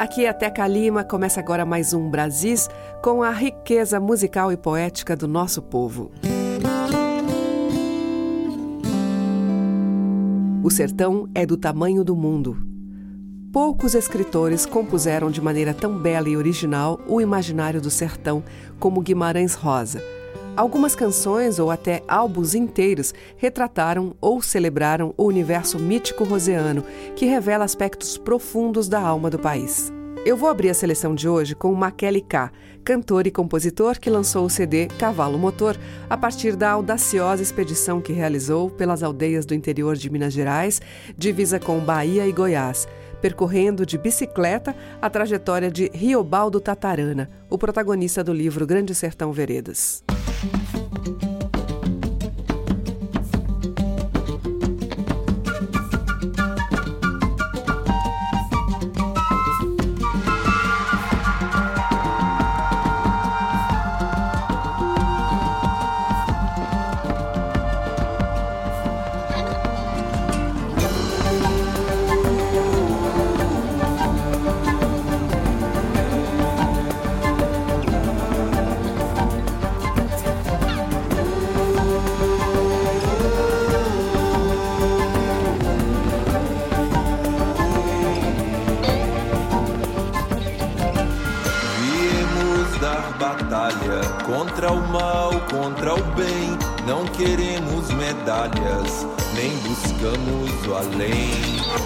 Aqui é Teca Lima. Começa agora mais um Brasis com a riqueza musical e poética do nosso povo. O sertão é do tamanho do mundo. Poucos escritores compuseram de maneira tão bela e original o imaginário do sertão como Guimarães Rosa. Algumas canções ou até álbuns inteiros retrataram ou celebraram o universo mítico roseano, que revela aspectos profundos da alma do país. Eu vou abrir a seleção de hoje com Maquele K, cantor e compositor que lançou o CD Cavalo Motor a partir da audaciosa expedição que realizou pelas aldeias do interior de Minas Gerais, divisa com Bahia e Goiás, percorrendo de bicicleta a trajetória de Riobaldo Tatarana, o protagonista do livro Grande Sertão Veredas. Contra o bem. Não queremos medalhas, nem buscamos o além.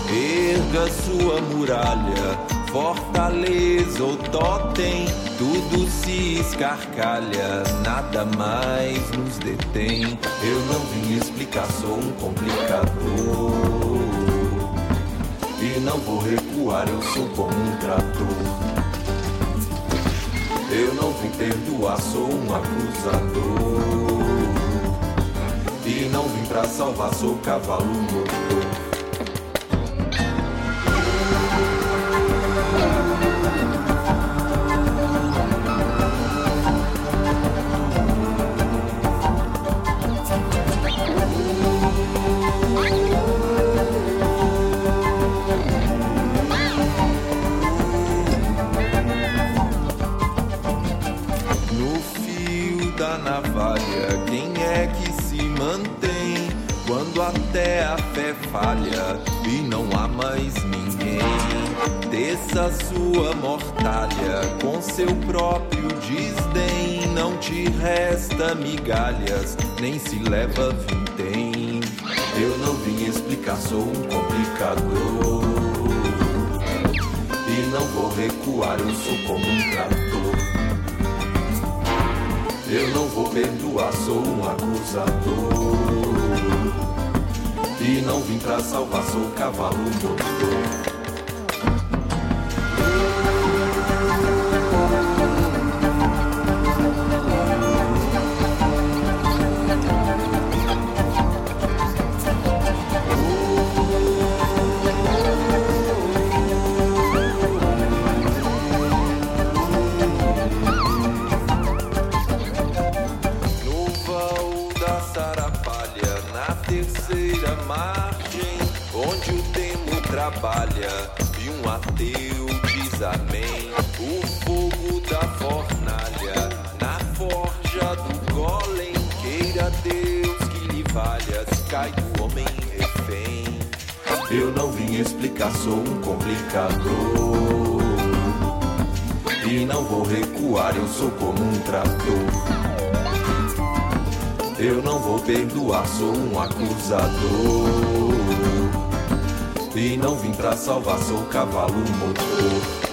Erga sua muralha, fortaleza ou totem, tudo se escarcalha, nada mais nos detém. Eu não vim explicar, sou um complicador. E não vou recuar, eu sou como um trator. Eu não vim perdoar, sou um acusador. E não vim pra salvar, sou cavalo motor. Até a fé falha e não há mais ninguém. Desça sua mortalha com seu próprio desdém. Não te resta migalhas, nem se leva vintém. Eu não vim explicar, sou um complicador. E não vou recuar, eu sou como um trator. Eu não vou perdoar, sou um acusador. E não vim pra salvar, sou cavalo motor. E não vim pra salvar, sou cavalo motor.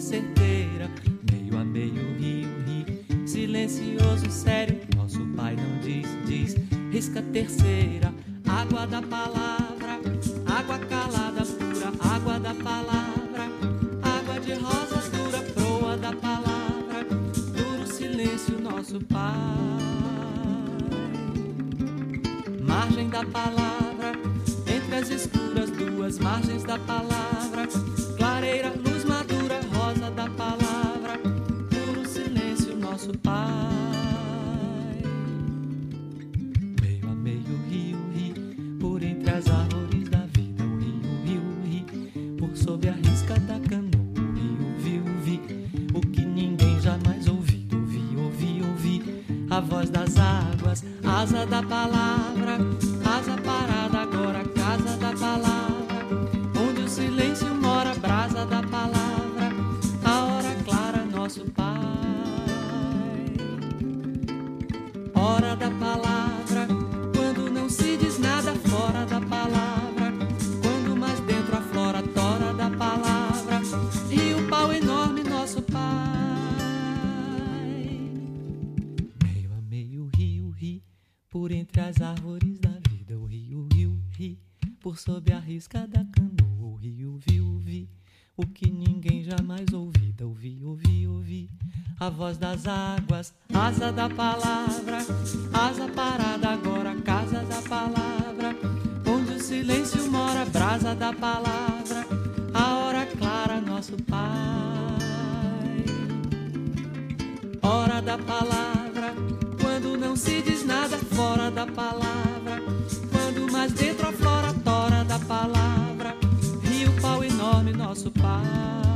certeira. Meio a meio, rio, ri, silencioso, sério. Nosso pai não diz, diz, risca terceira. Água da palavra, água calada pura, água da palavra, água de rosas dura, proa da palavra, duro silêncio, nosso pai. Margem da palavra, entre as escuras duas margens da palavra fora da palavra. Quando não se diz nada fora da palavra. Quando mais dentro aflora a tora da palavra. Rio pau enorme, nosso pai.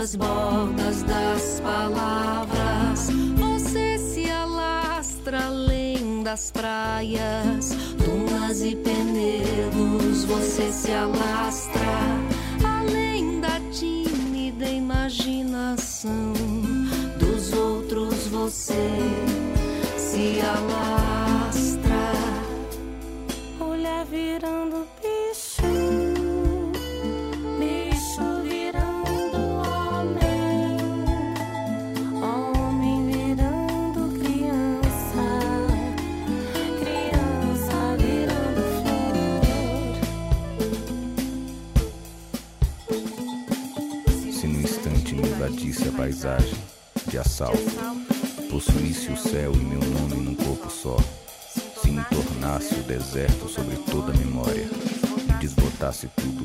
As bordas das palavras. Você se alastra além das praias, dunas e penedos. Você se alastra assalto, possuísse o céu e meu nome num corpo só, se me tornasse o deserto sobre toda a memória. E desbotasse tudo,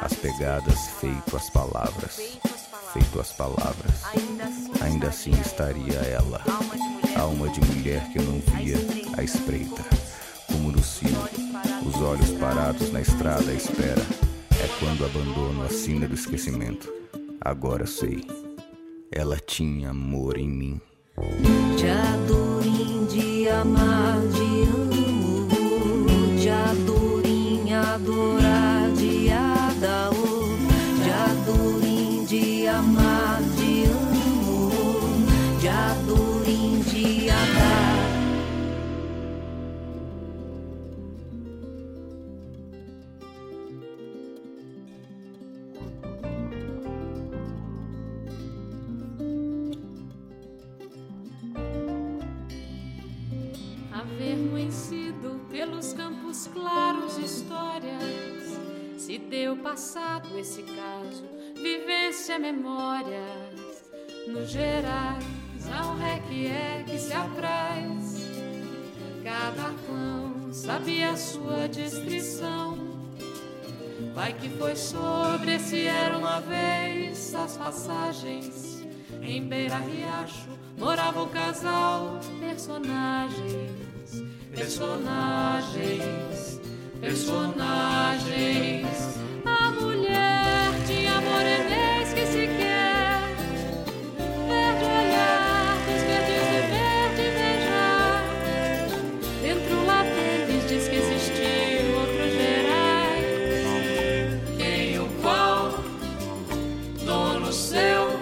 as pegadas feito as palavras, feito as palavras, ainda assim estaria ela, alma de mulher que eu não via à espreita, como no cio, os olhos parados na estrada à espera, é quando abandono a sina do esquecimento. Agora sei, ela tinha amor em mim. De adorim, de amar, de amo, de adorim, adorar, passado esse caso, vivência, memórias, nos gerais, ao requier que se apraz. Cada clã sabia sua descrição. Vai que foi sobre esse era uma vez as passagens. Em beira riacho morava o casal, personagens, personagens, personagens. A mulher tinha morenês que se quer, verde olhar dos verdes do verde beijar. Dentro lá deles diz que existiu outros gerais. Quem o qual, dono seu,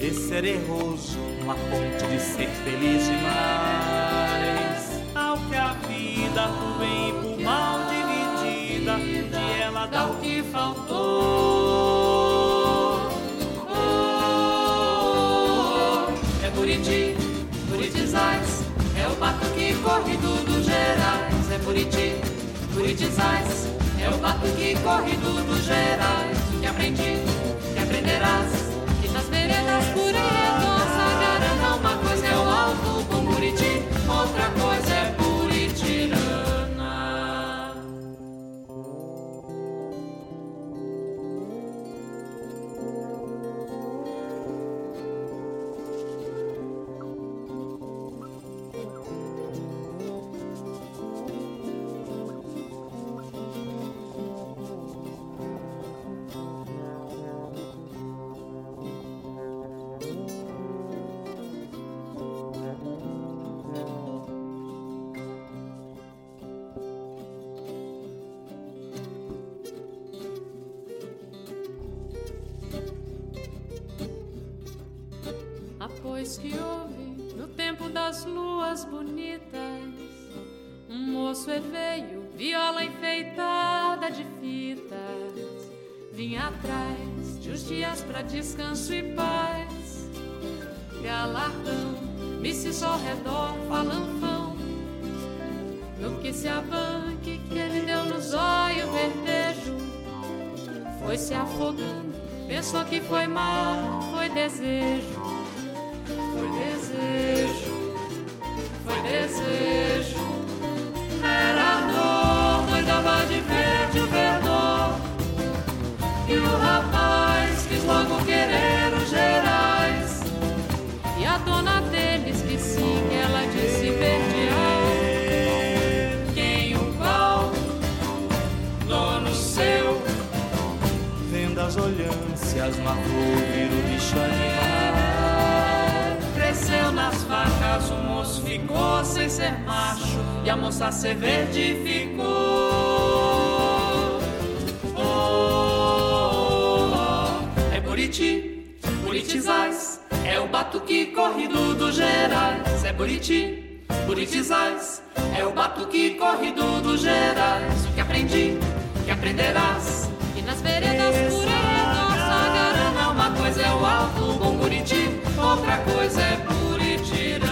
Esse era erroso, uma ponte de ser feliz demais. Corrido dos gerais. É Buriti, Buritizais, é o batuque corrido dos gerais. Que aprendi, que aprenderás, que nas veredas por nossa garana, uma coisa é o alto com Buriti, outra coisa é mal, foi olhâncias, no avô vira o bicho animal. cresceu nas facas, o moço ficou sem ser macho e a moça ser verde ficou. Oh, oh, oh. É Buriti, Buritizais, é o batuque corrido dos gerais. É Buriti, Buritizais, é o batuque corrido dos gerais. O que aprendi, que aprenderás. E nas veredas por Alvo, alto, Buriti, outra coisa é Buritirana.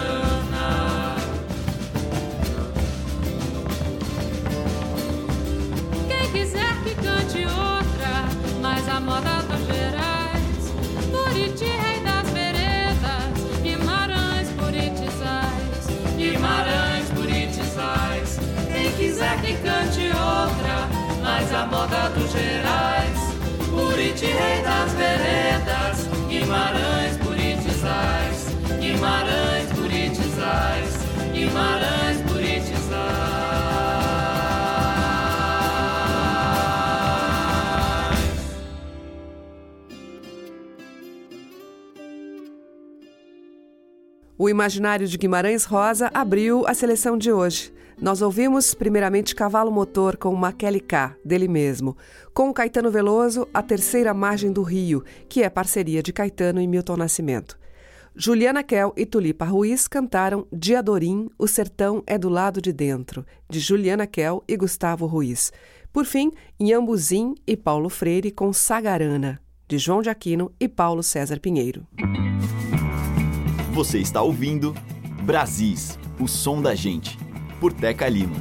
Quem quiser que cante outra, mas a moda dos Gerais, Buriti, rei das veredas, Guimarães, Buritizais, Guimarães, Buritizais. Quem quiser que cante outra, mas a moda dos Gerais. Buriti, rei das veredas, Guimarães, Buritizais, Guimarães, Buritizais, Guimarães, O Imaginário de Guimarães Rosa abriu a seleção de hoje. Nós ouvimos primeiramente Cavalo Motor com Maquele K, dele mesmo, com Caetano Veloso, A Terceira Margem do Rio, que é parceria de Caetano e Milton Nascimento. Juliana Kell e Tulipa Ruiz cantaram Diadorim, O Sertão é do Lado de Dentro, de Juliana Kell e Gustavo Ruiz. Por fim, Inhambuzim e Paulo Freire com Sagarana, de João de Aquino e Paulo César Pinheiro. Você está ouvindo Brasis, o som da gente, por Teca Lima.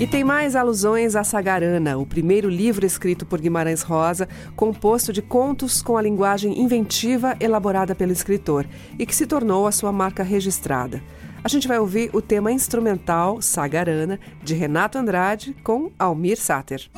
E tem mais alusões a Sagarana, o primeiro livro escrito por Guimarães Rosa, composto de contos com a linguagem inventiva elaborada pelo escritor e que se tornou a sua marca registrada. A gente vai ouvir o tema instrumental Sagarana, de Renato Andrade, com Almir Sater.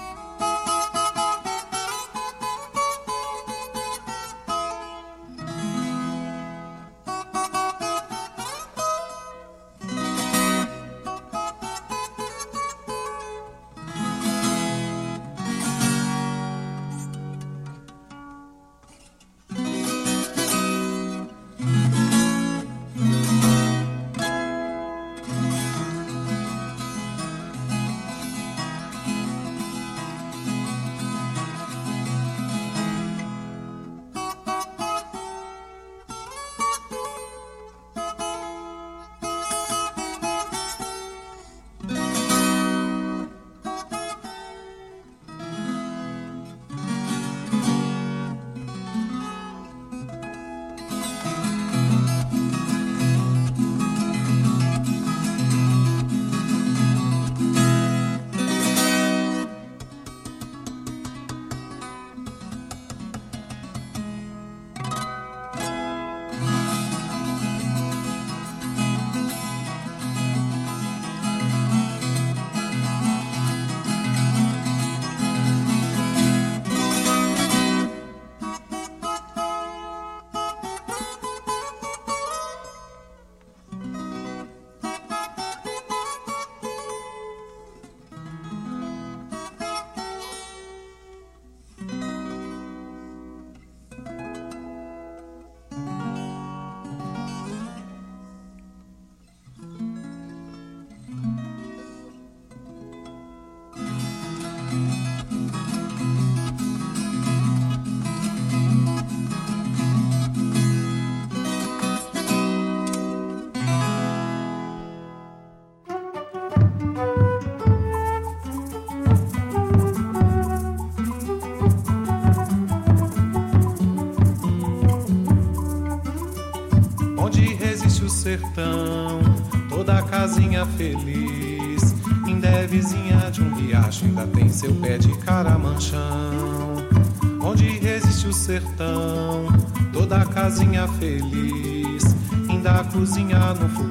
Sertão, toda casinha feliz. Ainda é vizinha de um riacho, ainda tem seu pé de caramanchão. Onde resiste o sertão, toda casinha feliz. Ainda cozinha no fogão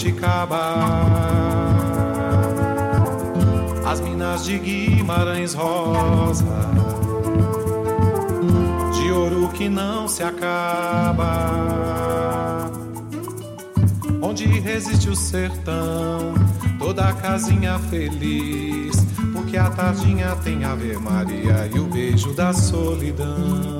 jabuticaba, as minas de Guimarães Rosa, de ouro que não se acaba, onde resiste o sertão, toda a casinha feliz que a tardinha tem Ave Maria e o beijo da solidão.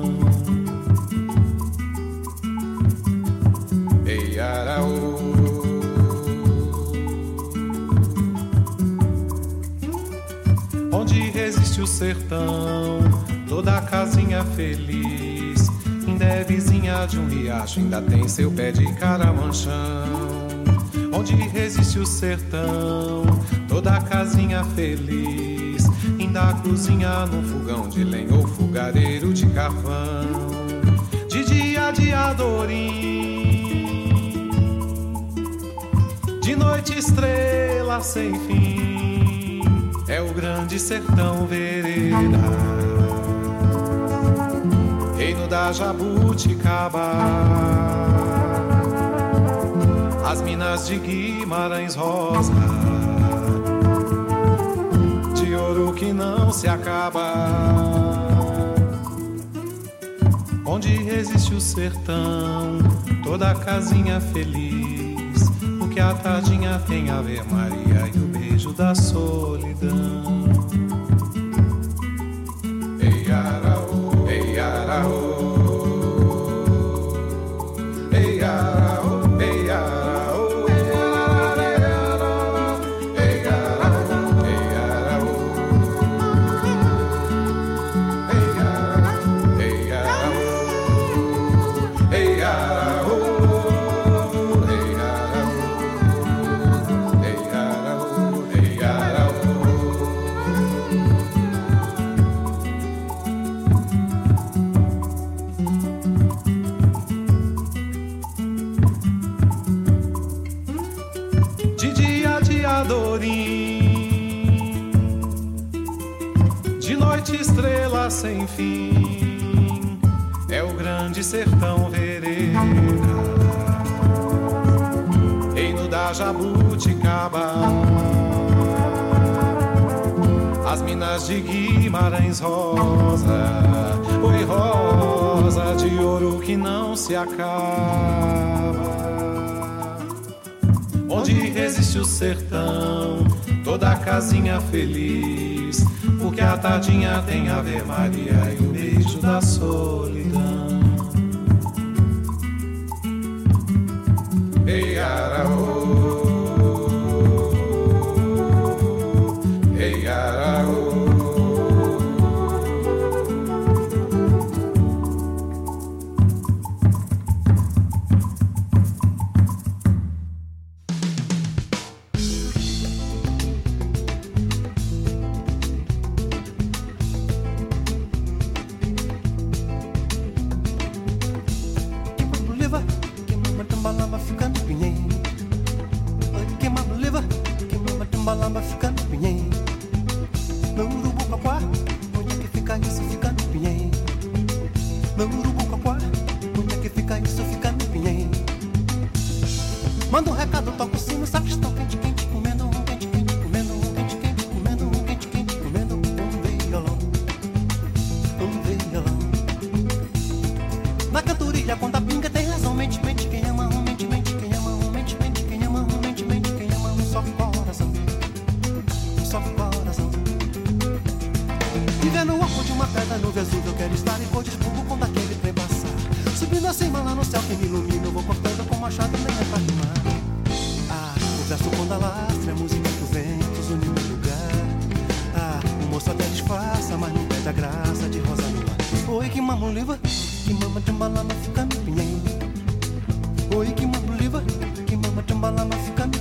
O sertão, toda casinha feliz. Ainda é vizinha de um riacho, ainda tem seu pé de caramanchão. Onde resiste o sertão, toda casinha feliz ainda cozinha num fogão de lenha ou fogareiro de carvão. De dia de adorim, de De noite estrela sem fim, o grande sertão vereda. Reino da jabuticaba, as minas de Guimarães Rosa, de ouro que não se acaba. Onde resiste o sertão, toda casinha feliz, porque a tardinha tem Ave Maria e o da solidão. Ei, araô, ei, araô. Sem fim é o grande sertão vereda, reino da jabuticaba, as minas de Guimarães rosa, oi rosa de ouro que não se acaba. Onde resiste o sertão, toda casinha feliz porque a tadinha tem Ave Maria e o beijo da solidão. Ei, Araô. cima lá no céu que me ilumina, eu vou cortando com machado nem é pra rimar. Ah, o verso quando alastra, a música que o vento uniu lugar. Ah, o moço até disfarça, mas não perde a graça de rosa nua. Oi, que mamuliva, que mama de não fica minha. Oi, que mamuliva, que mama de não fica minha.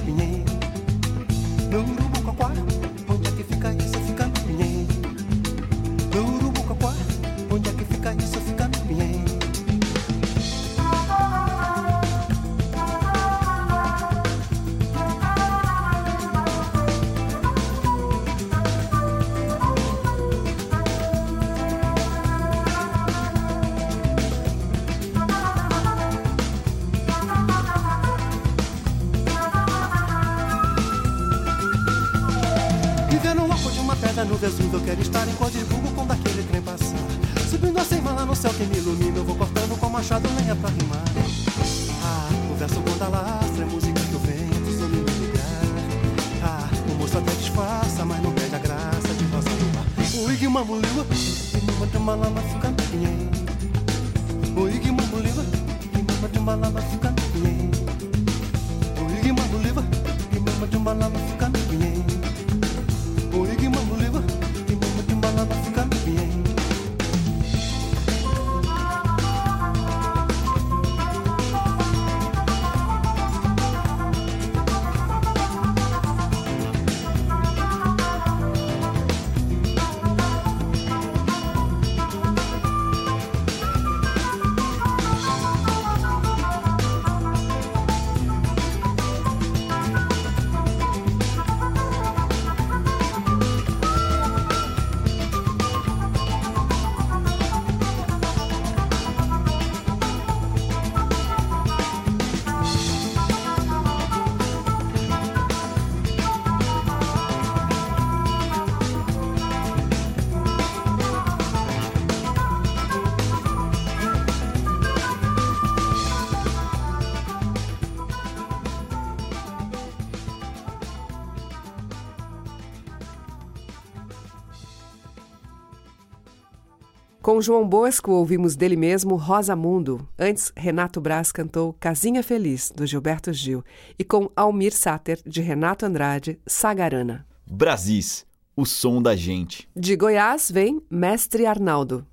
Com João Bosco ouvimos dele mesmo Rosa Mundo. Antes, Renato Braz cantou Casinha Feliz, do Gilberto Gil. E com Almir Sater, de Renato Andrade, Sagarana. Brasis, o som da gente. De Goiás vem Mestre Arnaldo.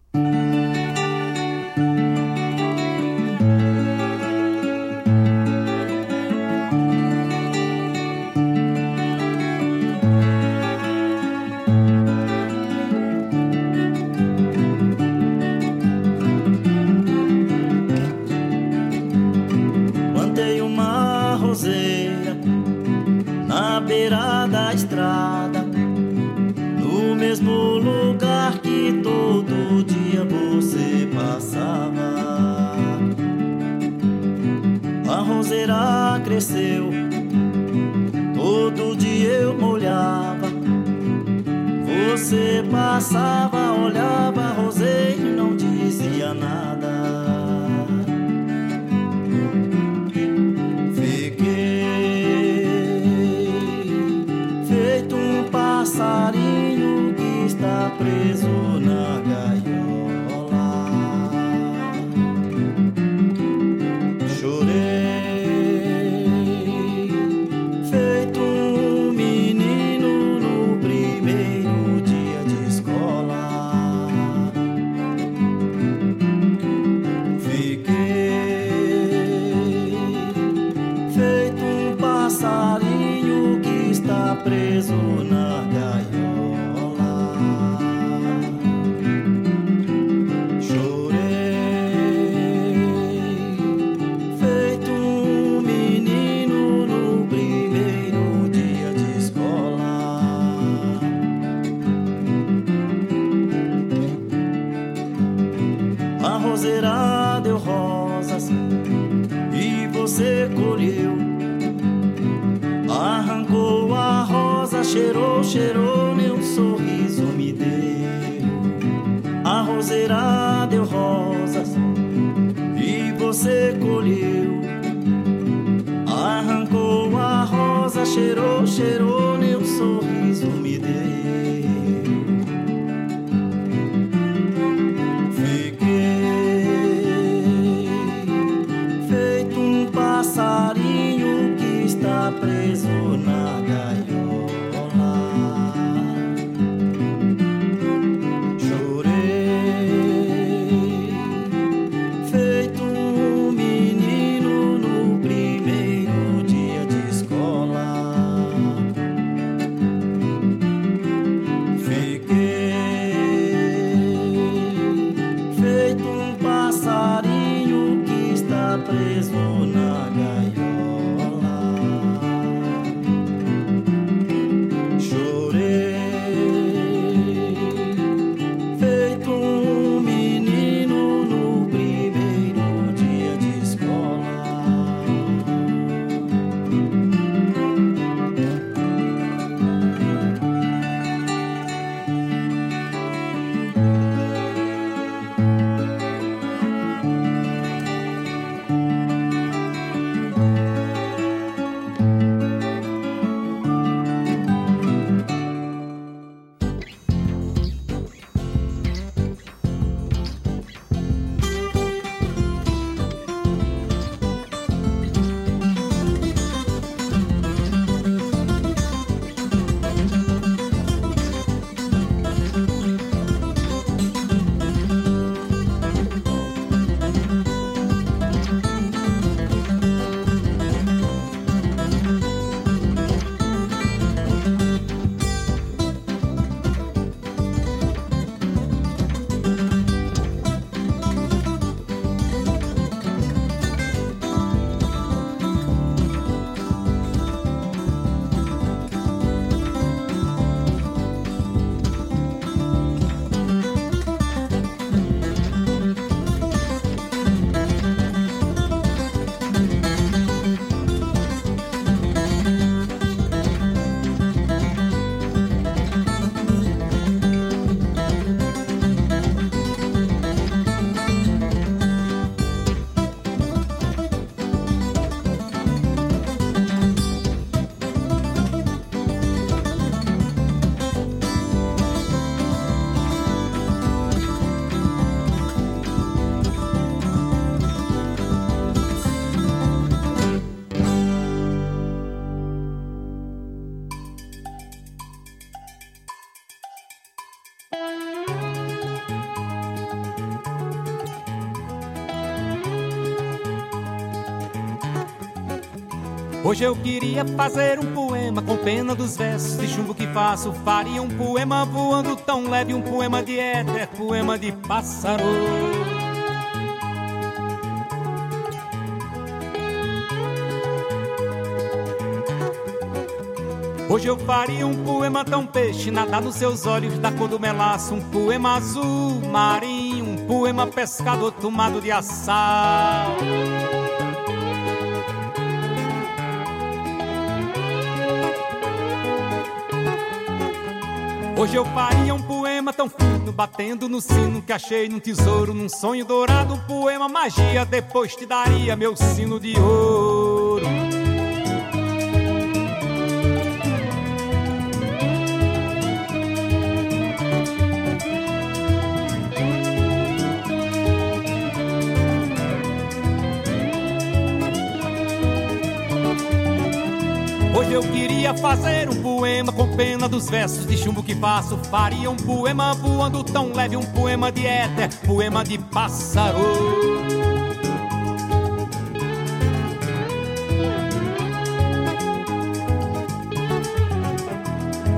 know. Hoje eu queria fazer um poema com pena dos versos de chumbo que faço. Faria um poema voando tão leve, um poema de éter, poema de pássaro. Hoje eu faria um poema tão peixe, nadar nos seus olhos da cor do melaço. Um poema azul marinho, um poema pescador tomado de assal. Hoje eu faria um poema tão fino, batendo no sino que achei num tesouro, num sonho dourado, um poema magia. Depois te daria meu sino de ouro. Eu queria fazer um poema com pena dos versos de chumbo que faço. Faria um poema voando tão leve, um poema de éter, poema de pássaro.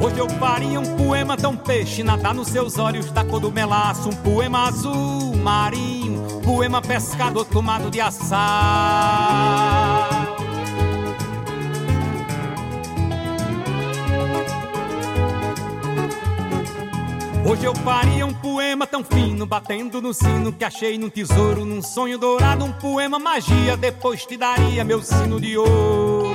Hoje eu faria um poema tão peixe, nadar nos seus olhos da cor do melaço. Um poema azul marinho, poema pescador tomado de assar. Hoje eu faria um poema tão fino, batendo no sino que achei num tesouro, num sonho dourado, um poema magia. Depois te daria meu sino de ouro.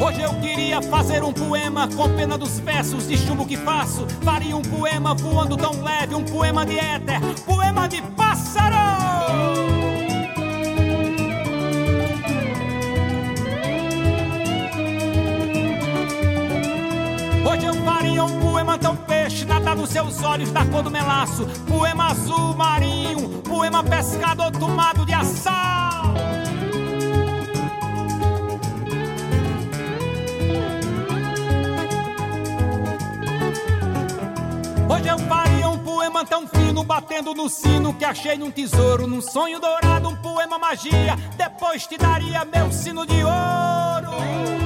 Hoje eu queria fazer um poema com pena dos versos de chumbo que faço. Faria um poema voando tão leve, um poema de éter, poema de pássaro. Faria um poema tão peixe, nada nos seus olhos da cor do melaço. Poema azul marinho, poema pescador tomado de assal. Hoje eu faria um poema tão fino, batendo no sino que achei num tesouro, num sonho dourado, um poema magia. Depois te daria meu sino de ouro.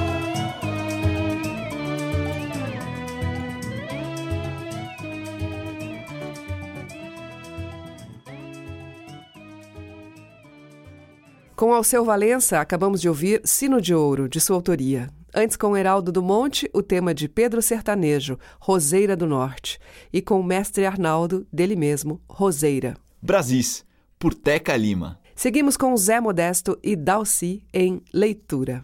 Com Alceu Valença, acabamos de ouvir Sino de Ouro, de sua autoria. Antes, com Heraldo do Monte, o tema de Pedro Sertanejo, Roseira do Norte. E com o mestre Arnaldo, dele mesmo, Roseira. Brasis, por Teca Lima. Seguimos com Zé Modesto e Dalci em Leitura.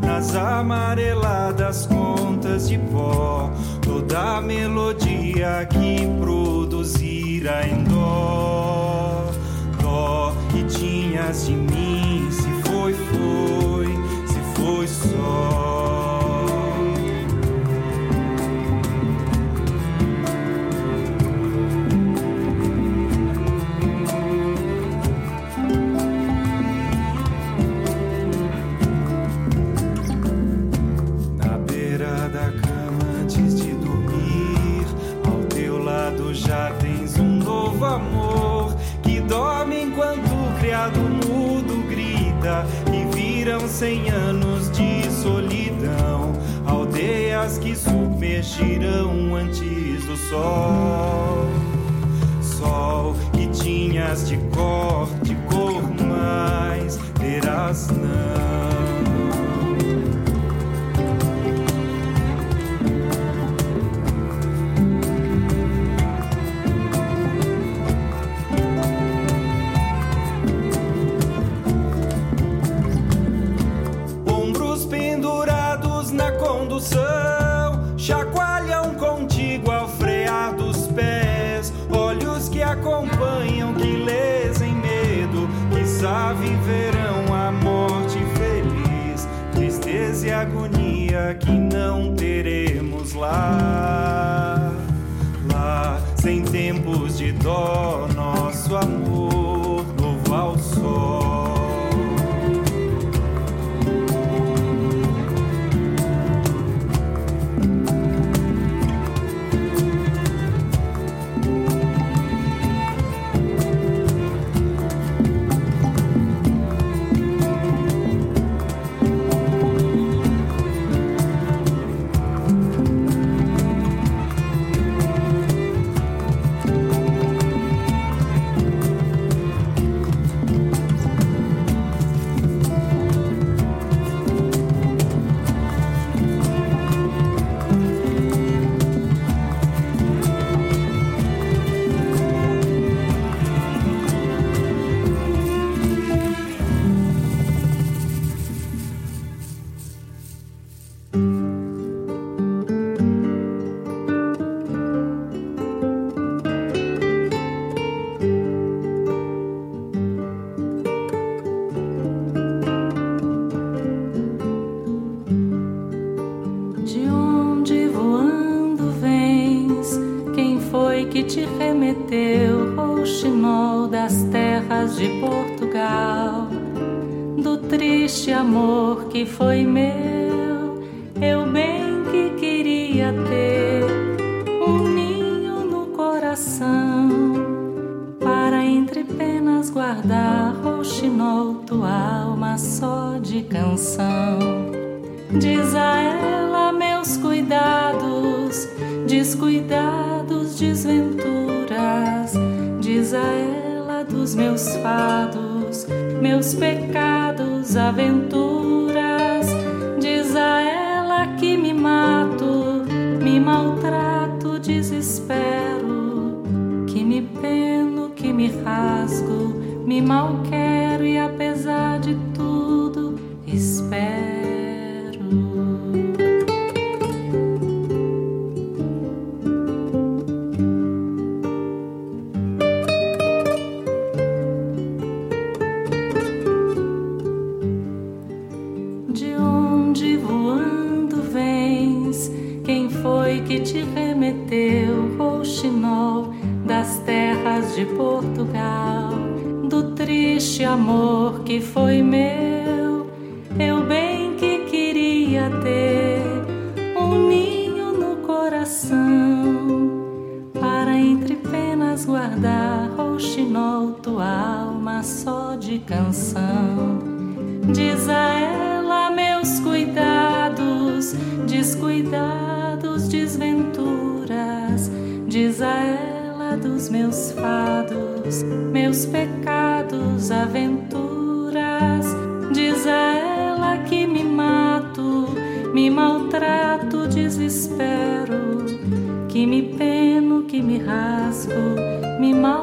Nas amareladas antes do sol. Sol que tinhas de cor, de cor, mas terás paz e agonia que não teremos lá. Lá, sem tempos de dó, nosso amor te remeteu, rouxinol das terras de Portugal? Do triste amor que foi descuidados, desventuras. Diz a ela dos meus fados, meus pecados, aventuras. Diz a ela que me mato, me maltrato, desespero. Que me peno, que me rasgo, me mal quero e apesar de tudo, espero. De Portugal? Do triste amor que foi meu, eu bem que queria ter um ninho no coração para entre penas guardar, rouxinol, tua alma só de canção. Diz a ela meus fados, meus pecados, aventuras. Diz a ela que me mato, me maltrato, desespero. Que me peno, que me rasgo, me mal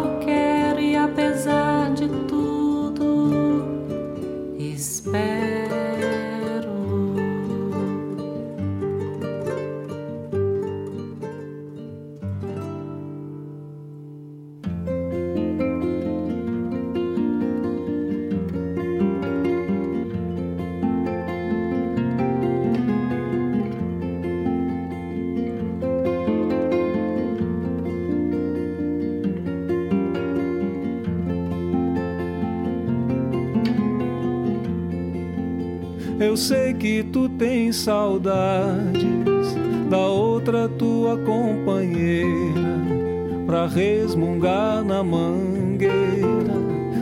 sei que tu tens saudades da outra tua companheira pra resmungar na mangueira,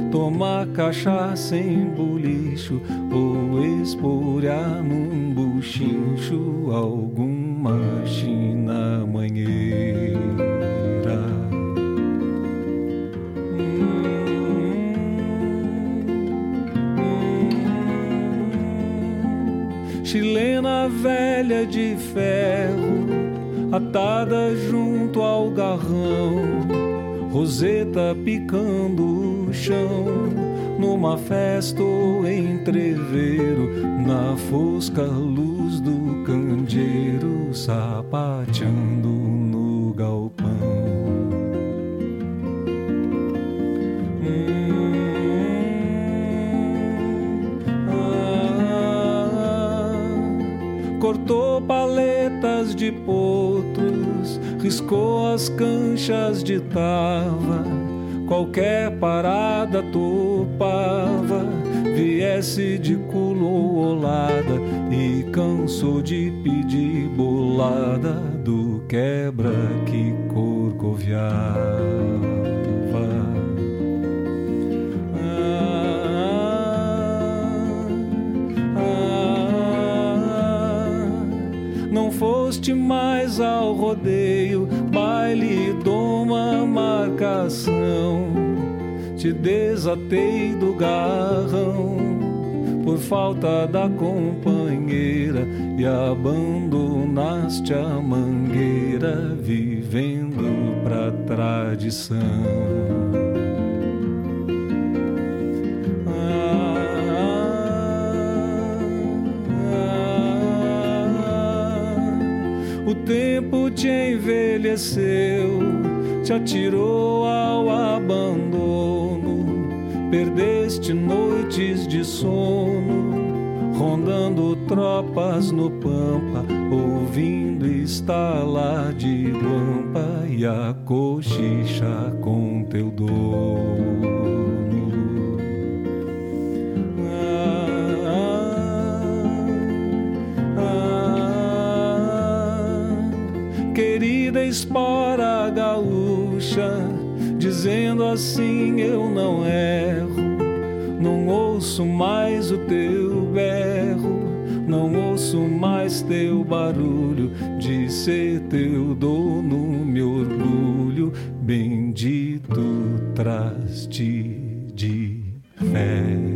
tomar cachaça em bolicho ou espolhar num buchincho alguma atada junto ao garrão, roseta picando o chão, numa festa ou entreveiro, na fosca luz do candeeiro, sapateando de tava, qualquer parada topava, viesse de foste mais ao rodeio, baile uma marcação. Te desatei do garrão por falta da companheira e abandonaste a mangueira vivendo pra tradição. Tempo te envelheceu, te atirou ao abandono, perdeste noites de sono, rondando tropas no pampa, ouvindo estalar de guampa e a cochicha com teu dor. Espora gaúcha, dizendo assim eu não erro. Não ouço mais o teu berro, não ouço mais teu barulho, de ser teu dono, meu orgulho, bendito traste de fé.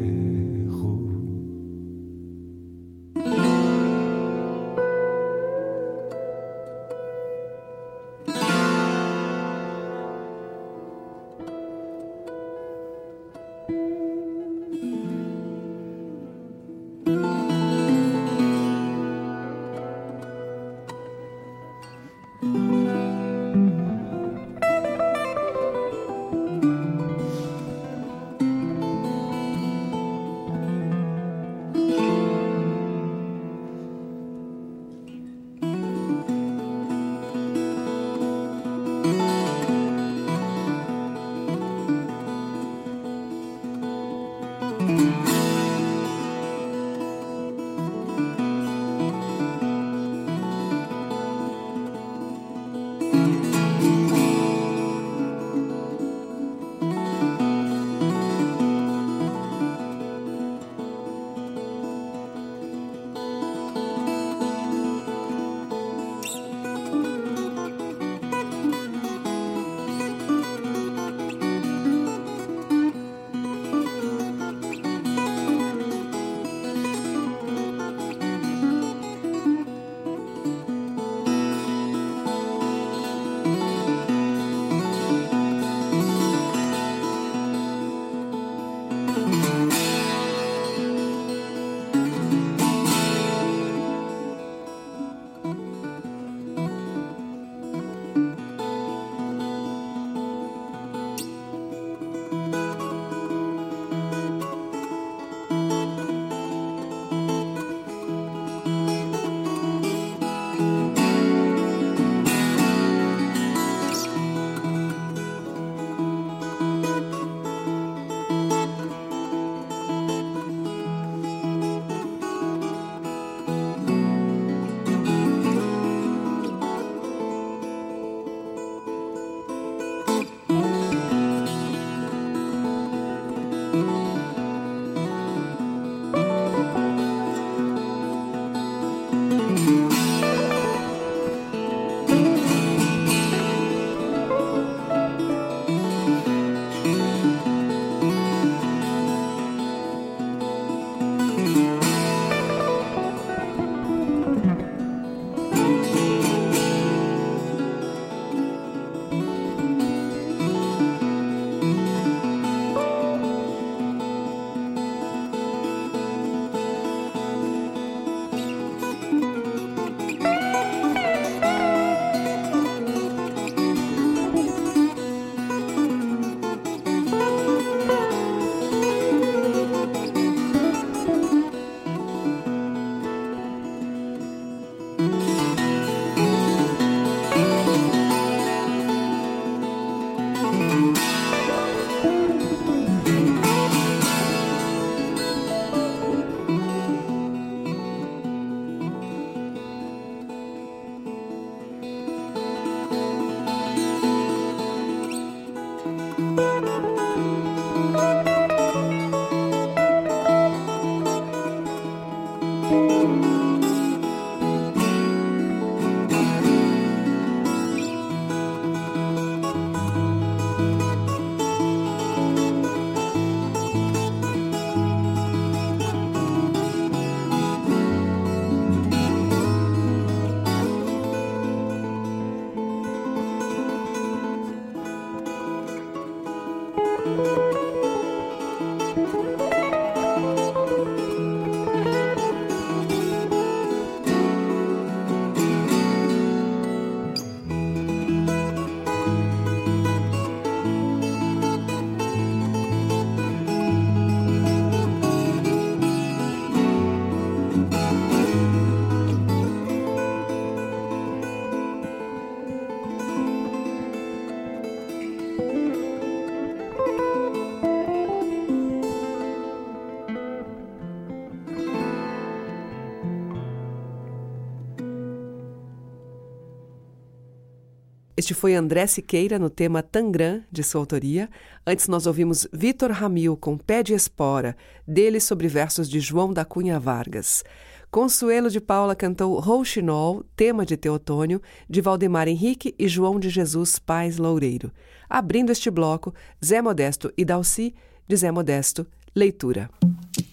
Este foi André Siqueira no tema Tangram, de sua autoria. Antes nós ouvimos Vitor Ramil com Pé de Espora, dele sobre versos de João da Cunha Vargas. Consuelo de Paula cantou Rouxinol, tema de Teotônio, de Valdemar Henrique e João de Jesus Pais Loureiro. Abrindo este bloco, Zé Modesto e Dalci, de Zé Modesto, leitura.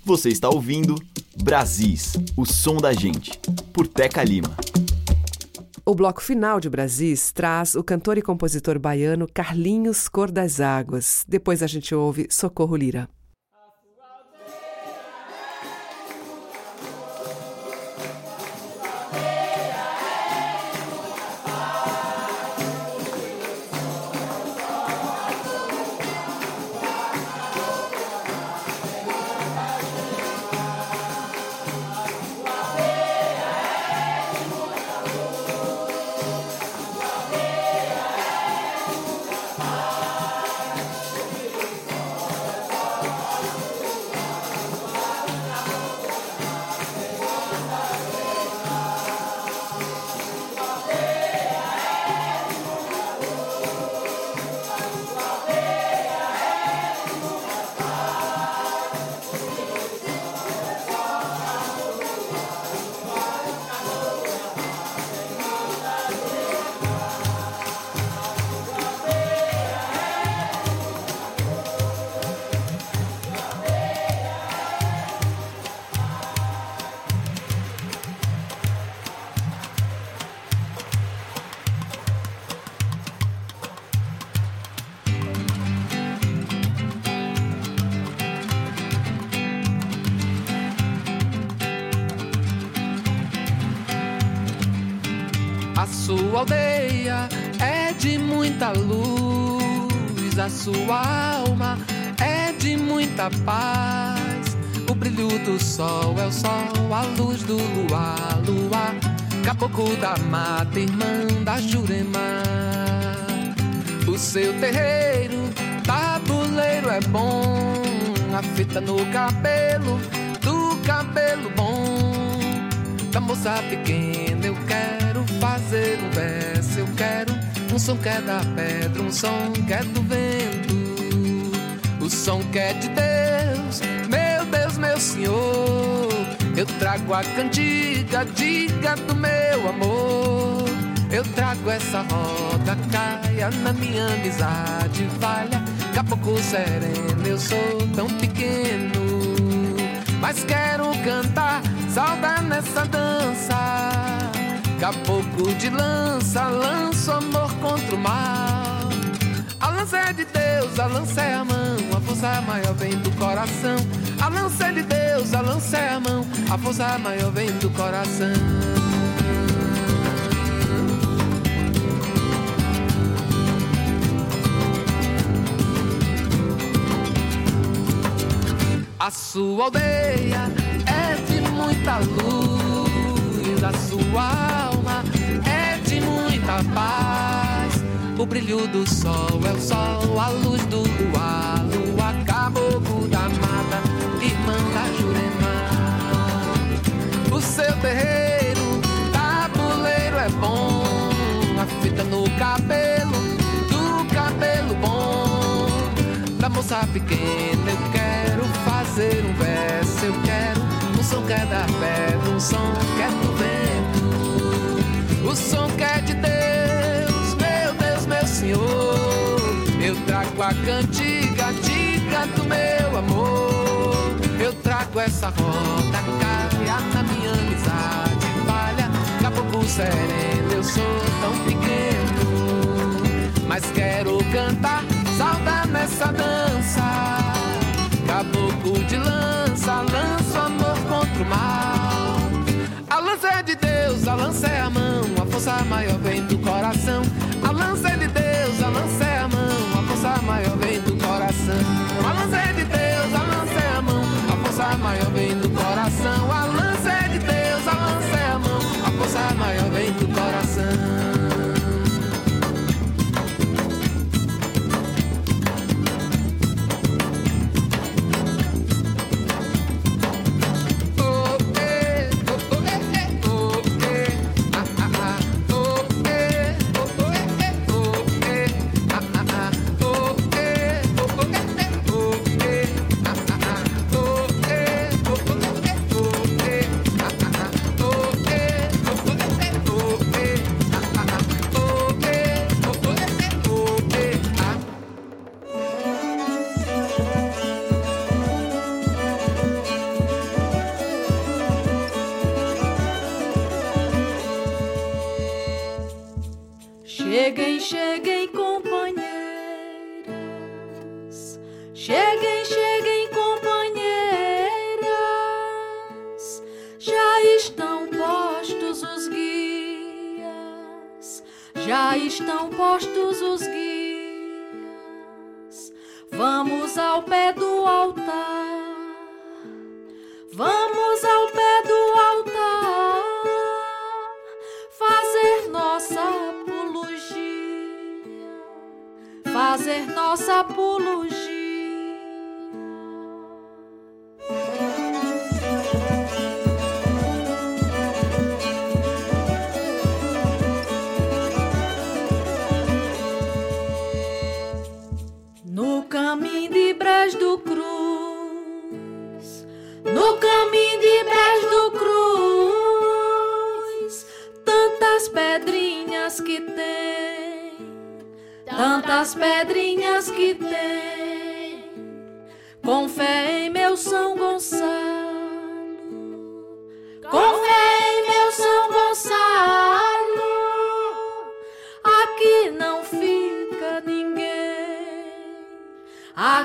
Você está ouvindo Brasis, o som da gente, por Teca Lima. O bloco final de Brasis traz o cantor e compositor baiano Carlinhos Cor das Águas. Depois a gente ouve Socorro Lira. Sua alma é de muita paz. O brilho do sol é o sol, a luz do luar, luar, caboclo da mata, irmã da Jurema. O seu terreiro, tabuleiro é bom, a fita no cabelo, do cabelo bom, da moça pequena eu quero fazer um verso. Eu quero um som que é da pedra, um som que é do vento. O som que é de Deus, meu Deus, meu Senhor. Eu trago a cantiga, diga do meu amor. Eu trago essa roda, caia na minha amizade, valha. Caboclo sereno, eu sou tão pequeno. Mas quero cantar, saudar nessa dança. Caboclo de lança, lança o amor contra o mal. A lança é de Deus, a lança é a mão, a força maior vem do coração. A lança é de Deus, a lança é a mão, a força maior vem do coração. A sua aldeia é de muita luz, a sua paz. O brilho do sol é o sol, a luz do luar, Nabuco da Mata, irmã da Jurema. O seu terreiro, tabuleiro é bom, a fita no cabelo, do cabelo bom. Da moça pequena eu quero fazer um verso, eu quero um som que é da pedra, um som que é do vento. O som que é de Deus, meu Deus, meu Senhor. Eu trago a cantiga do meu amor. Eu trago essa rota, caviar na minha amizade falha. Caboclo sereno, eu sou tão pequeno, mas quero cantar saudar nessa dança. Caboclo de lança, lança o amor contra o mal. A lança é de Deus, a lança é a mão, a força maior vem do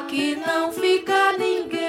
aqui não fica ninguém.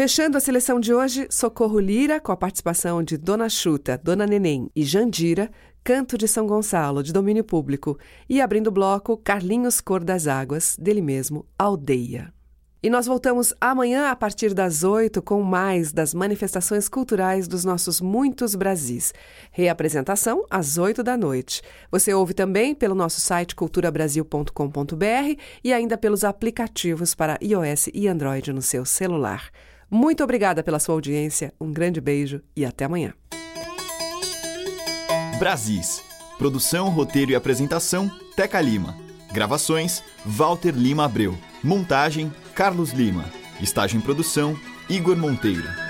Fechando a seleção de hoje, Socorro Lira, com a participação de Dona Chuta, Dona Neném e Jandira, Canto de São Gonçalo, de domínio público. E abrindo o bloco, Carlinhos Cor das Águas, dele mesmo, Aldeia. E nós voltamos amanhã a partir das oito com mais das manifestações culturais dos nossos muitos Brasis. Reapresentação às oito da noite. Você ouve também pelo nosso site culturabrasil.com.br e ainda pelos aplicativos para iOS e Android no seu celular. Muito obrigada pela sua audiência, um grande beijo e até amanhã. Brasis. Produção, roteiro e apresentação: Teca Lima. Gravações: Walter Lima Abreu. Montagem: Carlos Lima. Estágio em produção: Igor Monteiro.